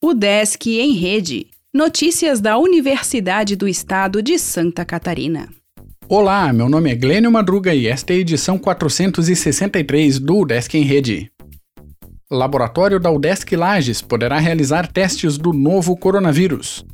O Desk em Rede. Notícias da Universidade do Estado de Santa Catarina. Olá, meu nome é Glênio Madruga e esta é a edição 463 do Desk em Rede. Laboratório da UDESC Lages poderá realizar testes do novo coronavírus.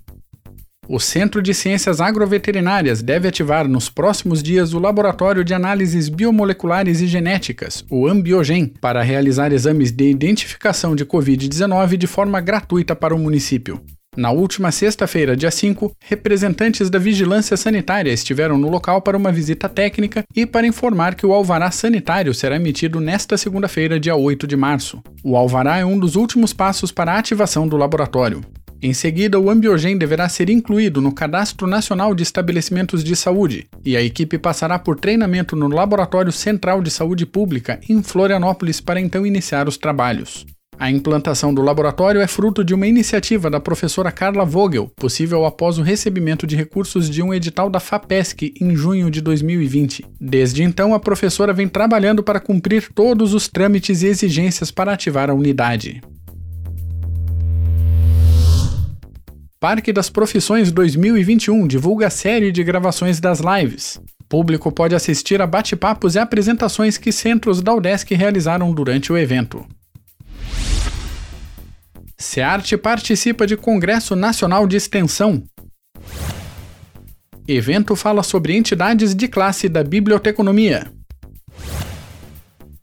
O Centro de Ciências Agroveterinárias deve ativar nos próximos dias o Laboratório de Análises Biomoleculares e Genéticas, o Ambiogen, para realizar exames de identificação de Covid-19 de forma gratuita para o município. Na última sexta-feira, dia 5, representantes da Vigilância Sanitária estiveram no local para uma visita técnica e para informar que o alvará sanitário será emitido nesta segunda-feira, dia 8 de março. O alvará é um dos últimos passos para a ativação do laboratório. Em seguida, o Ambiogen deverá ser incluído no Cadastro Nacional de Estabelecimentos de Saúde e a equipe passará por treinamento no Laboratório Central de Saúde Pública, em Florianópolis, para então iniciar os trabalhos. A implantação do laboratório é fruto de uma iniciativa da professora Carla Vogel, possível após o recebimento de recursos de um edital da FAPESC em junho de 2020. Desde então, a professora vem trabalhando para cumprir todos os trâmites e exigências para ativar a unidade. Parque das Profissões 2021 divulga série de gravações das lives. O público pode assistir a bate-papos e apresentações que centros da UDESC realizaram durante o evento. SEARTE participa de Congresso Nacional de Extensão. Evento fala sobre entidades de classe da biblioteconomia.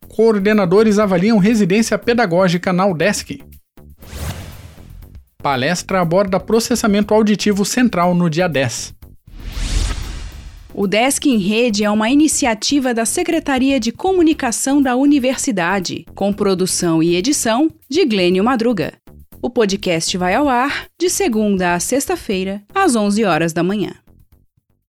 Coordenadores avaliam residência pedagógica na UDESC. Palestra aborda processamento auditivo central no dia 10. O Desk em Rede é uma iniciativa da Secretaria de Comunicação da Universidade, com produção e edição de Glênio Madruga. O podcast vai ao ar de segunda a sexta-feira, às 11 horas da manhã.